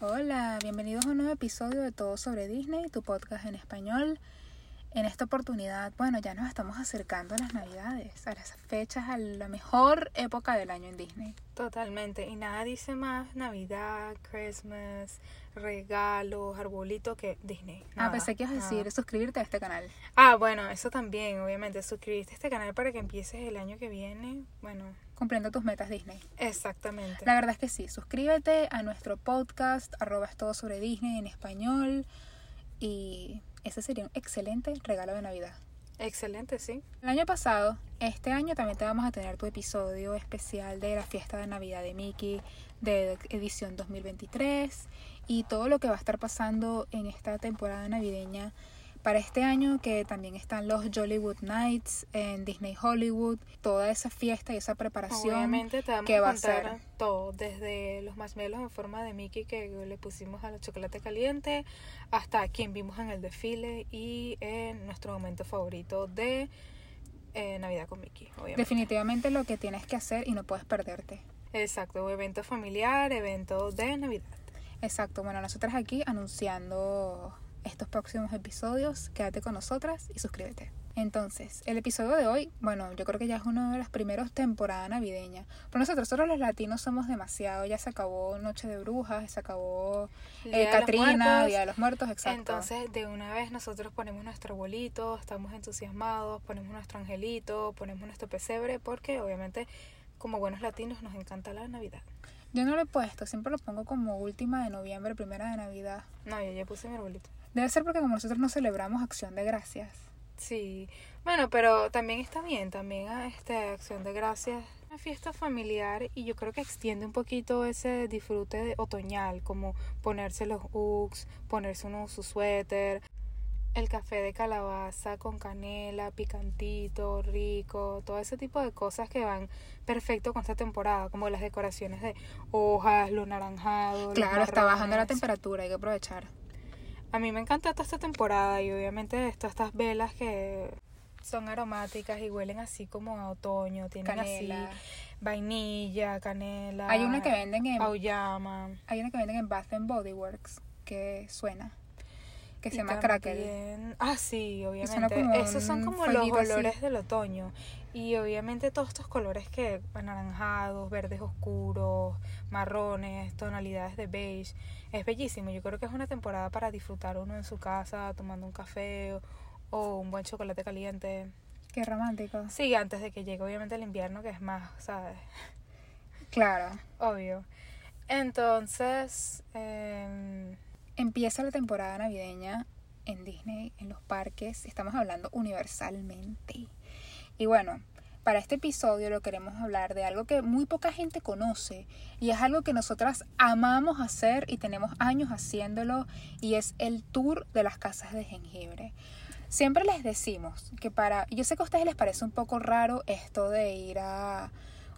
Hola, bienvenidos a un nuevo episodio de Todo sobre Disney, tu podcast en español. En esta oportunidad, bueno, ya nos estamos acercando a las navidades, a las fechas, a la mejor época del año en Disney. Totalmente. Y nada dice más Navidad, Christmas, regalos, arbolito que Disney. ah, pensé que ibas a nada. decir suscribirte a este canal. Ah, bueno, eso también, obviamente. Suscribiste a este canal para que empieces el año que viene. Bueno, Cumpliendo tus metas Disney. exactamente. La verdad es que sí, suscríbete a nuestro podcast, arroba es todo sobre Disney en español. Y ese sería un excelente regalo de Navidad. Excelente, sí. El año pasado, este año también te vamos a tener tu episodio especial de la fiesta de Navidad de Mickey de edición 2023 y todo lo que va a estar pasando en esta temporada navideña para este año que también están los Jollywood Nights en Disney Hollywood, toda esa fiesta y esa preparación Obviamente te vamos que a va a contar ser. todo, desde los marshmallows en forma de Mickey que le pusimos a la chocolate caliente, hasta quien vimos en el desfile y en nuestro momento favorito de eh, Navidad con Mickey, obviamente. definitivamente lo que tienes que hacer y no puedes perderte. Exacto, evento familiar, evento de Navidad. Exacto, bueno, nosotras aquí anunciando estos próximos episodios, quédate con nosotras y suscríbete. Entonces, el episodio de hoy, bueno, yo creo que ya es uno de los primeros temporada navideña. Pero nosotros, nosotros los latinos somos demasiado, ya se acabó Noche de Brujas, se acabó Día eh, de los Catrina, Muertos. Día de los Muertos, exacto. Entonces, de una vez nosotros ponemos nuestro abuelito, estamos entusiasmados, ponemos nuestro angelito, ponemos nuestro pesebre, porque obviamente, como buenos latinos, nos encanta la Navidad. Yo no lo he puesto, siempre lo pongo como última de noviembre, primera de Navidad. No, yo ya puse mi arbolito. Debe ser porque como nosotros no celebramos acción de gracias. Sí, bueno, pero también está bien, también a este Acción de Gracias, una fiesta familiar y yo creo que extiende un poquito ese disfrute de otoñal, como ponerse los Uggs, ponerse uno su suéter, el café de calabaza con canela, picantito, rico, todo ese tipo de cosas que van perfecto con esta temporada, como las decoraciones de hojas, lo naranjado. los Claro, está bajando la temperatura, hay que aprovechar. A mí me encanta toda esta temporada y obviamente todas estas velas que son aromáticas y huelen así como a otoño, tienen Canela. así vainilla, canela, Hay una que venden en. Hay una que venden en Bath and Body Works que suena. Que se y llama Crackle. Ah, sí, obviamente. como Esos son como los fueguito así. olores del otoño. Y obviamente todos estos colores que anaranjados, verdes oscuros, marrones, tonalidades de beige. Es bellísimo. Yo creo que es una temporada para disfrutar uno en su casa, tomando un café o, o un buen chocolate caliente. Qué romántico. Sí, antes de que llegue obviamente el invierno, que es más, ¿sabes? Claro. Obvio. Entonces, em, Empieza la temporada navideña en Disney, en los parques. Estamos hablando universalmente. Y bueno, para este episodio lo queremos hablar de algo que muy poca gente conoce y es algo que nosotras amamos hacer y tenemos años haciéndolo y es el tour de las casas de jengibre. Siempre les decimos que para, yo sé que a ustedes les parece un poco raro esto de ir a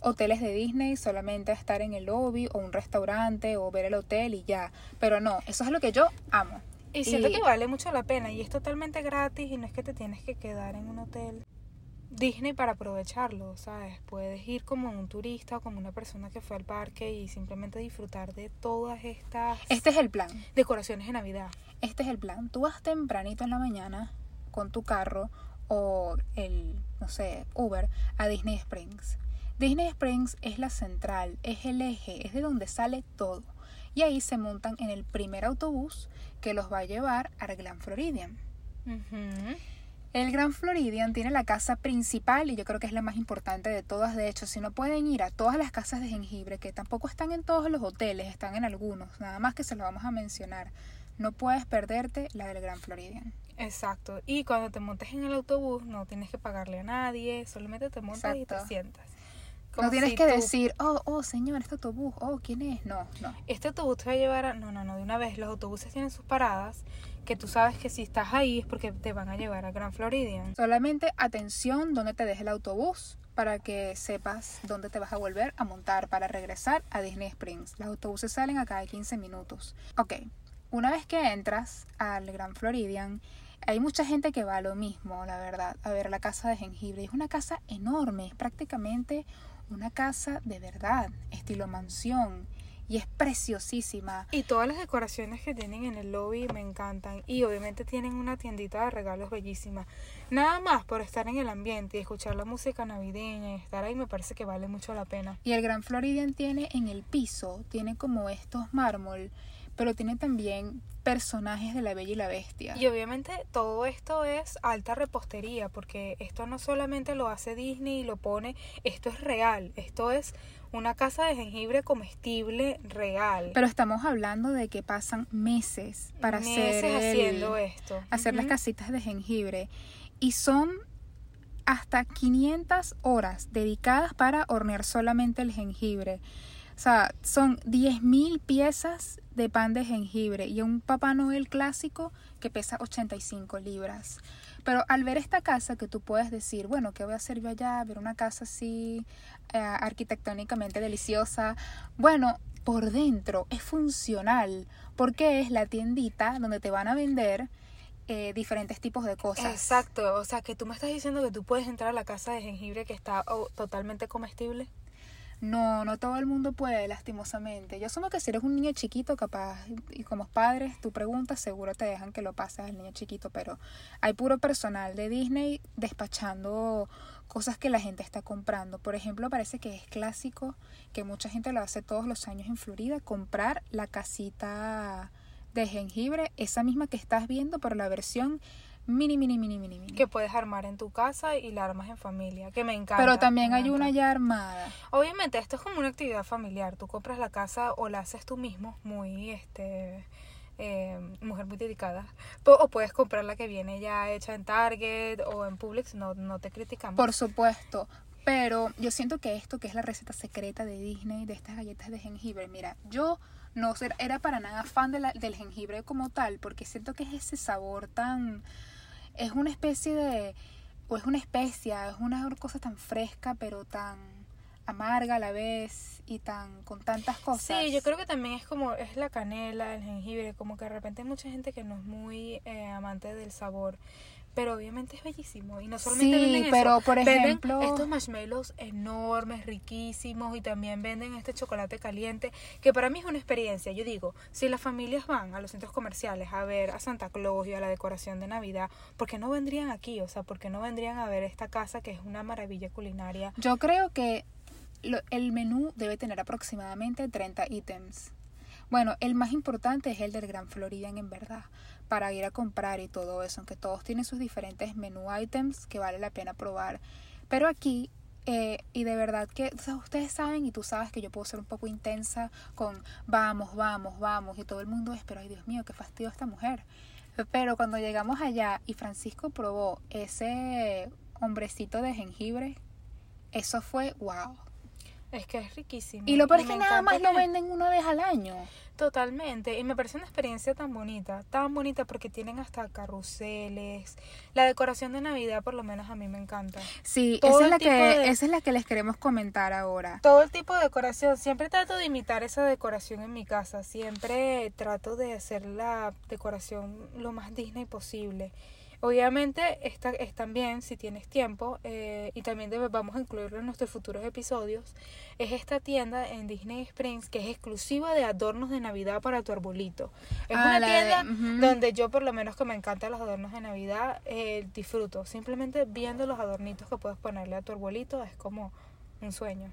hoteles de Disney, solamente a estar en el lobby o un restaurante o ver el hotel y ya, pero no, eso es lo que yo amo. y siento Y- que vale mucho la pena y es totalmente gratis y no es que te tienes que quedar en un hotel Disney para aprovecharlo, ¿sabes? Puedes ir como un turista o como una persona que fue al parque y simplemente disfrutar de todas estas Este es el plan. decoraciones de Navidad. Este es el plan. Tú vas tempranito en la mañana con tu carro o el, no sé, Uber a Disney Springs. Disney Springs es la central, es el eje, es de donde sale todo. Y ahí se montan en el primer autobús que los va a llevar al Gran Floridian. El Gran Floridian tiene la casa principal y yo creo que es la más importante de todas. De hecho, si no pueden ir a todas las casas de jengibre, que tampoco están en todos los hoteles, están en algunos, nada más que se lo vamos a mencionar, no puedes perderte la del Gran Floridian. Exacto. Y cuando te montes en el autobús no tienes que pagarle a nadie, solamente te montas y te Exacto. No tienes si que tú- decir, oh, oh, señor, este autobús, oh, ¿quién es? No, no. Este autobús te va a llevar a... No, no, no, de una vez. Los autobuses tienen sus paradas que tú sabes que si estás ahí es porque te van a llevar a Gran Floridian. Solamente atención donde te deje el autobús para que sepas dónde te vas a volver a montar para regresar a Disney Springs. Los autobuses salen a cada 15 minutos. Ok, una vez que entras al Gran Floridian, hay mucha gente que va a lo mismo, la verdad, a ver la casa de jengibre. Es una casa enorme, es prácticamente una casa de verdad, estilo mansión. y es preciosísima. Y todas las decoraciones que tienen en el lobby me encantan. Y obviamente tienen una tiendita de regalos bellísima. Nada más por estar en el ambiente y escuchar la música navideña y estar ahí me parece que vale mucho la pena. Y el Gran Floridian tiene en el piso, tiene como estos mármol, pero tiene también personajes de la Bella y la Bestia. Y obviamente todo esto es alta repostería, porque esto no solamente lo hace Disney y lo pone, esto es real, esto es una casa de jengibre comestible real. Pero estamos hablando de que pasan meses para Meses hacer, el- haciendo esto. hacer las casitas de jengibre y son hasta 500 horas dedicadas para hornear solamente el jengibre. O sea, son 10.000 piezas de pan de jengibre y un Papá Noel clásico que pesa 85 libras. Pero al ver esta casa que tú puedes decir, bueno, ¿qué voy a hacer yo allá? Ver una casa así eh, arquitectónicamente deliciosa. Bueno, por dentro es funcional porque es la tiendita donde te van a vender eh, diferentes tipos de cosas. Exacto, o sea que tú me estás diciendo que tú puedes entrar a la casa de jengibre que está oh, totalmente comestible. No, no todo el mundo puede, lastimosamente. Yo asumo que si eres un niño chiquito, capaz, y como padres, tú preguntas, seguro te dejan que lo pases al niño chiquito, pero hay puro personal de Disney despachando cosas que la gente está comprando. Por ejemplo, parece que es clásico, que mucha gente lo hace todos los años en Florida, comprar la casita de jengibre, esa misma que estás viendo, pero la versión mini, mini, mini, mini, mini. que puedes armar en tu casa y la armas en familia, que me encanta. Pero también hay una ya armada. Obviamente esto es como una actividad familiar, tú compras la casa o la haces tú mismo, muy este eh, mujer muy dedicada, o puedes comprar la que viene ya hecha en Target o en Publix, no, no te criticamos. Por supuesto. Pero yo siento que esto, que es la receta secreta de Disney, de estas galletas de jengibre, mira, yo no era para nada fan de la- del jengibre como tal, porque siento que es ese sabor tan... Es una especie de... O es una especia, es una cosa tan fresca, pero tan amarga a la vez y tan con tantas cosas. Sí, yo creo que también es como, es la canela, el jengibre, como que de repente hay mucha gente que no es muy eh, amante del sabor, pero obviamente es bellísimo. Y no solamente Sí, venden eso, pero, por venden ejemplo- estos marshmallows enormes, riquísimos, y también venden este chocolate caliente, que para mí es una experiencia. Yo digo, si las familias van a los centros comerciales a ver a Santa Claus y a la decoración de Navidad, ¿por qué no vendrían aquí? O sea, ¿por qué no vendrían a ver esta casa que es una maravilla culinaria? Yo creo que lo- el menú debe tener aproximadamente 30 ítems. Bueno, el más importante es el del Gran Floridian en verdad, para ir a comprar y todo eso, aunque todos tienen sus diferentes menú items que vale la pena probar. Pero aquí, eh, y de verdad que ustedes saben y tú sabes que yo puedo ser un poco intensa con vamos, vamos, vamos, y todo el mundo es, pero ay Dios mío, qué fastidio esta mujer. Pero cuando llegamos allá y Francisco probó ese hombrecito de jengibre, eso fue wow. Es que es riquísimo. Y lo peor es que nada más lo venden una vez al año. Totalmente, y me parece una experiencia tan bonita, tan bonita porque tienen hasta carruseles, la decoración de Navidad por lo menos a mí me encanta. Sí, Todo esa es, la que, de- esa es la que les queremos comentar ahora. Todo el tipo de decoración, siempre trato de imitar esa decoración en mi casa, siempre trato de hacer la decoración lo más Disney posible. Obviamente esta es también, si tienes tiempo, eh, y también debe- vamos a incluirlo en nuestros futuros episodios, es esta tienda en Disney Springs que es exclusiva de adornos de Navidad para tu arbolito. Es Ah, una de- tienda donde yo por lo menos que me encantan los adornos de Navidad, eh, disfruto. Simplemente viendo los adornitos que puedes ponerle a tu arbolito es como un sueño.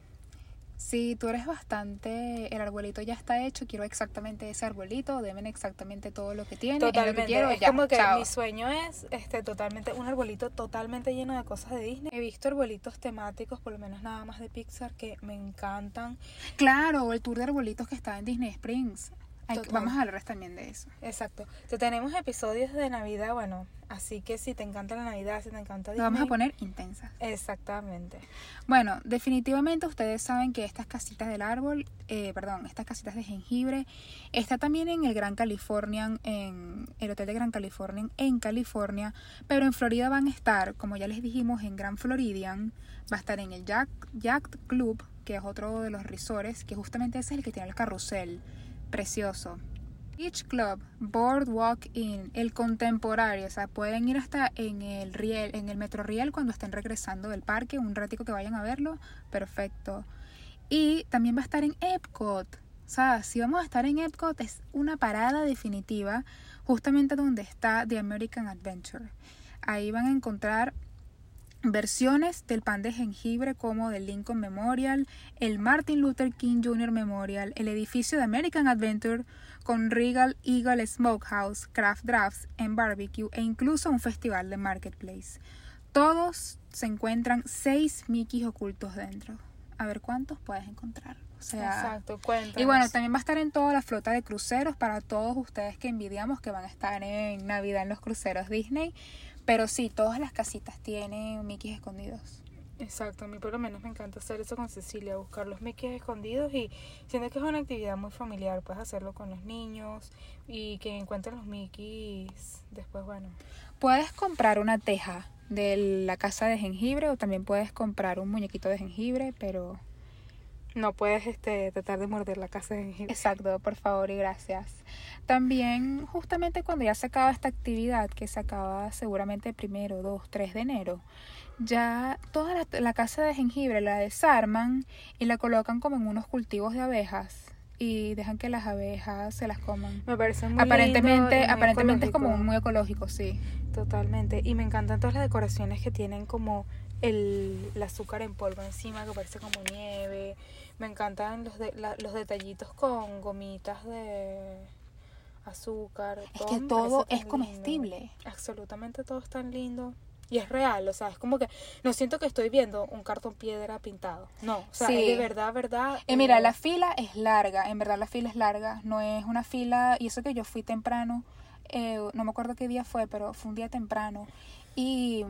Sí, tú eres bastante. El arbolito ya está hecho. Quiero exactamente ese arbolito. Deben exactamente todo lo que tiene. es lo que Totalmente. quiero, es ya, como que chao. mi sueño es este totalmente un arbolito totalmente lleno de cosas de Disney. He visto arbolitos temáticos, por lo menos nada más de Pixar, que me encantan. Claro, el tour de arbolitos que está en Disney Springs. Hay vamos a hablar también de eso. Exacto. Te tenemos episodios de Navidad, bueno, así que si te encanta la Navidad, si te encanta Lo Disney. vamos a poner intensa. Exactamente. Bueno, definitivamente ustedes saben que estas casitas del árbol, eh, perdón, estas casitas de jengibre, está también en el Gran Californian, en el Hotel de Gran Californian en California, pero en Florida van a estar, como ya les dijimos, en Gran Floridian, va a estar en el Yacht, Yacht Club, que es otro de los resorts, que justamente ese es el que tiene el carrusel, precioso. Beach Club, Boardwalk Inn, el contemporáneo, o sea, pueden ir hasta en el riel, en el Metro Riel cuando estén regresando del parque, un ratico que vayan a verlo, perfecto. Y también va a estar en Epcot, O sea, si vamos a estar en Epcot es una parada definitiva justamente donde está The American Adventure. Ahí van a encontrar versiones del pan de jengibre como del Lincoln Memorial, el Martin Luther King Jr. Memorial, el edificio de American Adventure con Regal Eagle Smokehouse, Craft Drafts en barbecue e incluso un festival de Marketplace. Todos se encuentran seis Mickeys ocultos dentro. A ver cuántos puedes encontrar. O sea, Exacto, cuéntanos. y bueno, también va a estar en toda la flota de cruceros para todos ustedes que envidiamos que van a estar en Navidad en los cruceros Disney. Pero sí, todas las casitas tienen Mickeys escondidos. Exacto, a mí por lo menos me encanta hacer eso con Cecilia, buscar los Mickey escondidos y siento que es una actividad muy familiar, puedes hacerlo con los niños y que encuentren los Mickey después, bueno. Puedes comprar una teja de la casa de jengibre o también puedes comprar un muñequito de jengibre, pero No puedes este, tratar de morder la casa de jengibre. Exacto, por favor y gracias. También justamente cuando ya se acaba esta actividad, que se acaba seguramente primero, 2, 3 de enero, ya toda la, la casa de jengibre la desarman y la colocan como en unos cultivos de abejas y dejan que las abejas se las coman. Me parece muy aparentemente, lindo y muy aparentemente es como muy ecológico, sí. Totalmente. Y me encantan todas las decoraciones que tienen como el, el azúcar en polvo encima que parece como nieve. Me encantan los, de, la- los detallitos con gomitas de azúcar. Es todo que todo es comestible. Absolutamente todo es tan lindo. Y es real, o sea, es como que no siento que estoy viendo un cartón piedra pintado. No, o sea, Sí. es de verdad, verdad. Y mira, eh, la fila es larga, en verdad la fila es larga, no es una fila, y eso que yo fui temprano, eh, no me acuerdo qué día fue, pero fue un día temprano. Y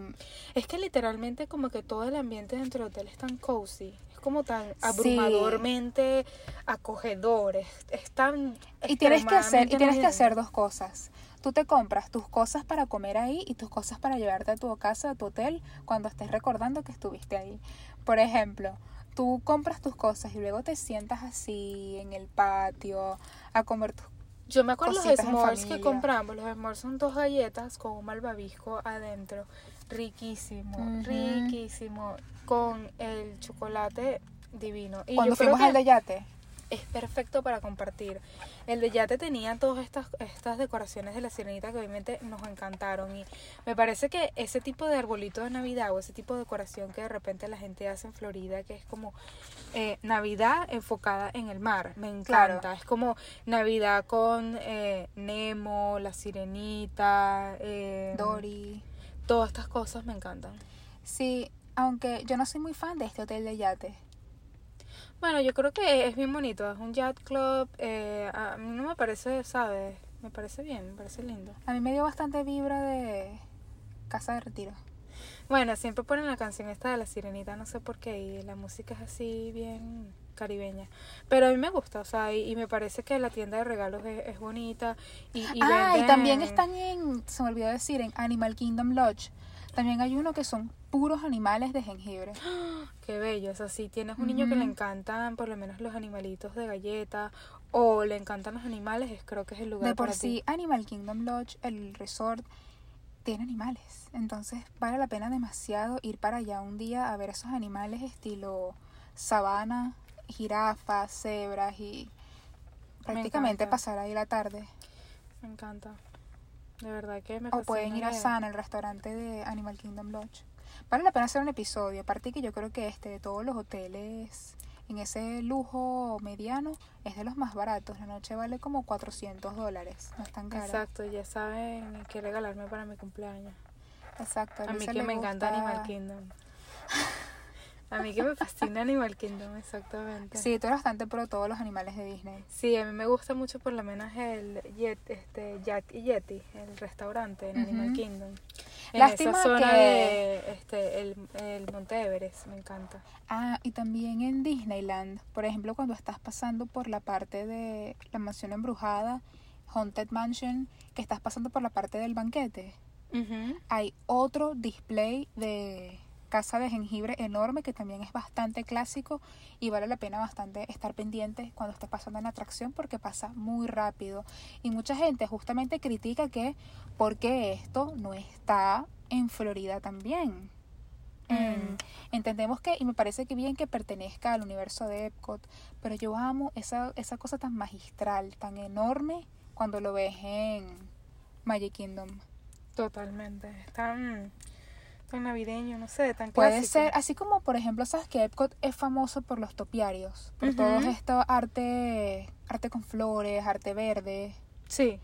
Es que literalmente como que todo el ambiente dentro del hotel es tan cozy. Como tan Sí. abrumadormente acogedor. Es, es tan... Y tienes que hacer, y tienes que hacer dos cosas. Tú te compras tus cosas para comer ahí y tus cosas para llevarte a tu casa, a tu hotel, cuando estés recordando que estuviste ahí. Por ejemplo, tú compras tus cosas y luego te sientas así en el patio a comer tus Yo me acuerdo los s'mores que compramos. Los s'mores son dos galletas con un malvavisco adentro. Riquísimo, riquísimo. Con el chocolate divino. Y Cuando yo creo fuimos que al de yate. es perfecto para compartir. El de Yate tenía todas estas, estas decoraciones de la sirenita que obviamente nos encantaron. Y me parece que ese tipo de arbolito de Navidad o ese tipo de decoración que de repente la gente hace en Florida, que es como eh, Navidad enfocada en el mar, me encanta. Claro. Es como Navidad con eh, Nemo, la sirenita, eh, Dory. Todas estas cosas me encantan. Sí, aunque yo no soy muy fan de este hotel de yate. Bueno, yo creo que es bien bonito. Es un yacht club. eh, a mí no me parece, ¿sabes? Me parece bien, me parece lindo. A mí me dio bastante vibra de casa de retiro. Bueno, siempre ponen la canción esta de la sirenita, no sé por qué, y la música es así bien caribeña. Pero a mí me gusta, o sea, y, y me parece que la tienda de regalos es, es bonita. Y, y ah, y también están en, se me olvidó decir, en Animal Kingdom Lodge. También hay uno que son puros animales de jengibre. Qué bello, o sea, si tienes un niño que le encantan por lo menos los animalitos de galleta o le encantan los animales, es, creo que es el lugar De por para sí, ti. Animal Kingdom Lodge, el resort, tiene animales. Entonces vale la pena demasiado ir para allá un día a ver esos animales estilo sabana, jirafas, cebras y prácticamente pasar ahí la tarde. Me encanta. De verdad que me O pueden ir a. Sana, el restaurante de Animal Kingdom Lodge. Vale la pena hacer un episodio. Aparte que yo creo que este de todos los hoteles en ese lujo mediano es de los más baratos. La noche vale como 400 dólares. No es tan cara. Exacto, ya saben qué regalarme para mi cumpleaños. Exacto. A mí que me encanta Animal Kingdom. A mí que me fascina Animal Kingdom, exactamente. Sí, tú eres bastante pro todos los animales de Disney. Sí, a mí me gusta mucho por lo menos el Jet, este, Jack y Yeti, el restaurante en Animal. Kingdom. En Lástima esa zona que- de este, el, el Monte Everest, me encanta. Ah, y también en Disneyland, por ejemplo, cuando estás pasando por la parte de la mansión embrujada, Haunted Mansion, que estás pasando por la parte del banquete. hay otro display de casa de jengibre enorme que también es bastante clásico y vale la pena bastante estar pendiente cuando estés pasando en la atracción porque pasa muy rápido y mucha gente justamente critica que porque esto no está en Florida también en- Mm. entendemos que, y me parece que bien que pertenezca al universo de Epcot, pero yo amo esa, esa cosa tan magistral, tan enorme cuando lo ves en Magic Kingdom. Totalmente. Es tan, tan navideño, no sé, tan Puede clásico. ser, así como por ejemplo, sabes que Epcot es famoso por los topiarios, por Ujú. todo esto arte, arte con flores, arte verde. Sí.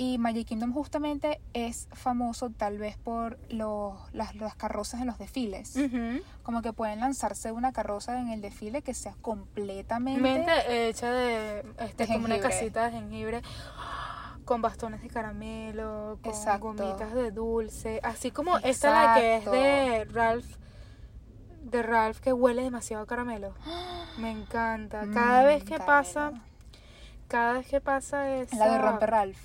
Y Magic Kingdom justamente es famoso tal vez por los, las, las carrozas en los desfiles. Como que pueden lanzarse una carroza en el desfile que sea completamente... Mente hecha de, este, De como una casita de jengibre con bastones de caramelo, con Exacto. gomitas de dulce, así como esta la que es Exacto. de Ralph, de Ralph que huele demasiado a caramelo. Me encanta. Cada Mm, vez que pasa, cada vez que pasa esa... La de Romper Ralph.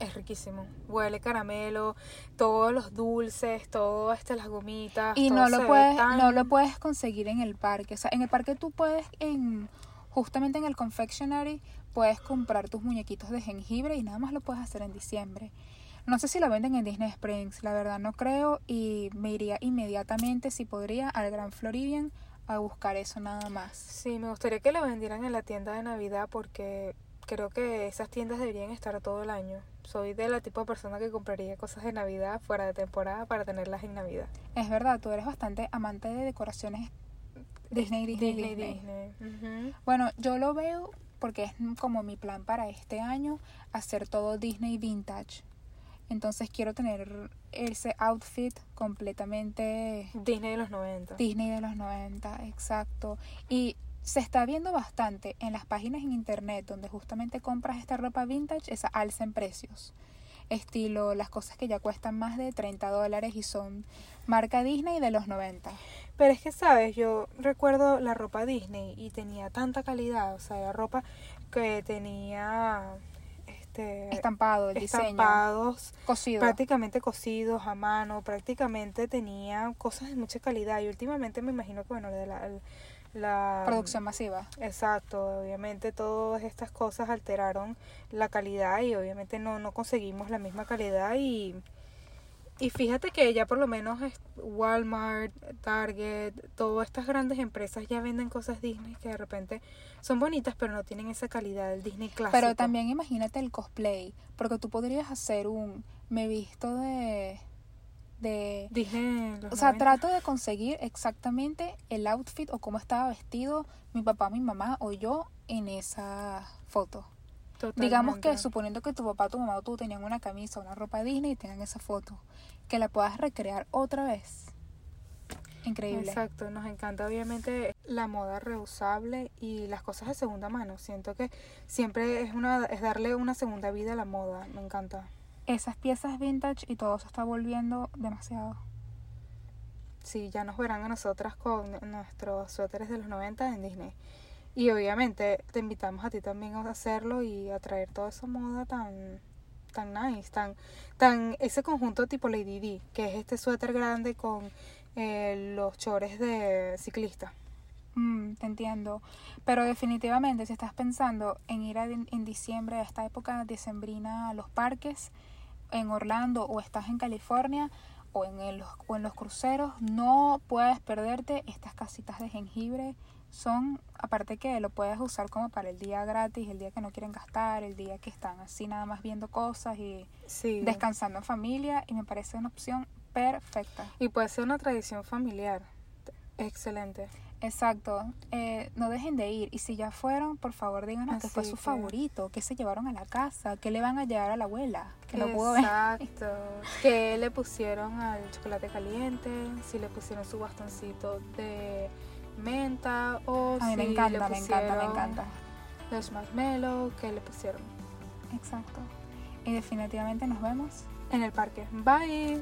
Es riquísimo. Huele caramelo, todos los dulces, todo este, las gomitas. Y no lo, puedes, tan- no lo puedes conseguir en el parque. O sea, en el parque tú puedes, en justamente en el confectionery, puedes comprar tus muñequitos de jengibre y nada más lo puedes hacer en diciembre. No sé si lo venden en Disney Springs, la verdad no creo. Y me iría inmediatamente, si podría, al Gran Floridian a buscar eso nada más. Sí, me gustaría que lo vendieran en la tienda de Navidad porque creo que esas tiendas deberían estar todo el año. Soy de la tipo de persona que compraría cosas de Navidad fuera de temporada para tenerlas en Navidad. Es verdad, tú eres bastante amante de decoraciones Disney, Disney, Disney, Disney. Disney. Ujú. Bueno, yo lo veo porque es como mi plan para este año, hacer todo Disney vintage. Entonces quiero tener ese outfit completamente Disney de los 90. Disney de los 90, exacto. Y se está viendo bastante en las páginas en internet donde justamente compras esta ropa vintage, esa alza en precios. Estilo las cosas que ya cuestan más de 30 dólares y son marca Disney de los 90. Pero es que, ¿sabes? Yo recuerdo la ropa Disney y tenía tanta calidad. O sea, era ropa que tenía este Estampado, el diseño, estampados cosido. prácticamente cosidos a mano, prácticamente tenía cosas de mucha calidad y últimamente me imagino que bueno, de la, la Producción masiva. Exacto, obviamente todas estas cosas alteraron la calidad y obviamente no, no conseguimos la misma calidad y, y fíjate que ya por lo menos es- Walmart, Target, todas estas grandes empresas ya venden cosas Disney que de repente son bonitas pero no tienen esa calidad del Disney clásico. Pero también imagínate el cosplay, porque tú podrías hacer un me visto de de Disney o sea, 90. trato de conseguir exactamente el outfit o cómo estaba vestido mi papá, mi mamá o yo en esa foto. Digamos que suponiendo que tu papá, tu mamá o tú tenían una camisa, una ropa Disney y tengan esa foto, que la puedas recrear otra vez. Increíble. Exacto, nos encanta obviamente la moda reusable y las cosas de segunda mano. Siento que siempre es una es darle una segunda vida a la moda. Me encanta. Esas piezas vintage y todo se está volviendo demasiado. Sí, ya nos verán a nosotras con nuestros suéteres de los 90 en Disney. Y obviamente te invitamos a ti también a hacerlo y a traer toda esa moda tan tan nice, tan tan ese conjunto tipo Lady D, que es este suéter grande con eh, los chores de ciclista. Mm, te entiendo. Pero definitivamente, si estás pensando en ir a- en diciembre, a esta época decembrina, a los parques, en Orlando o estás en California o en, el- o en los cruceros, no puedes perderte estas casitas de jengibre. Son, aparte que lo puedes usar como para el día gratis, el día que no quieren gastar, el día que están así nada más viendo cosas y Sí. descansando en familia. Y me parece una opción perfecta. Y puede ser una tradición familiar. Excelente. Exacto. Eh, no dejen de ir. Y si ya fueron, por favor díganos qué fue Así su que- favorito, qué se llevaron a la casa, qué le van a llevar a la abuela, que no pudo ver. Exacto. ¿Qué le pusieron al chocolate caliente? Si le pusieron su bastoncito de menta o A mí me si encanta, le me encanta, me pusieron encanta. Los marshmallow, ¿qué le pusieron? Exacto. Y definitivamente nos vemos En el parque. Bye.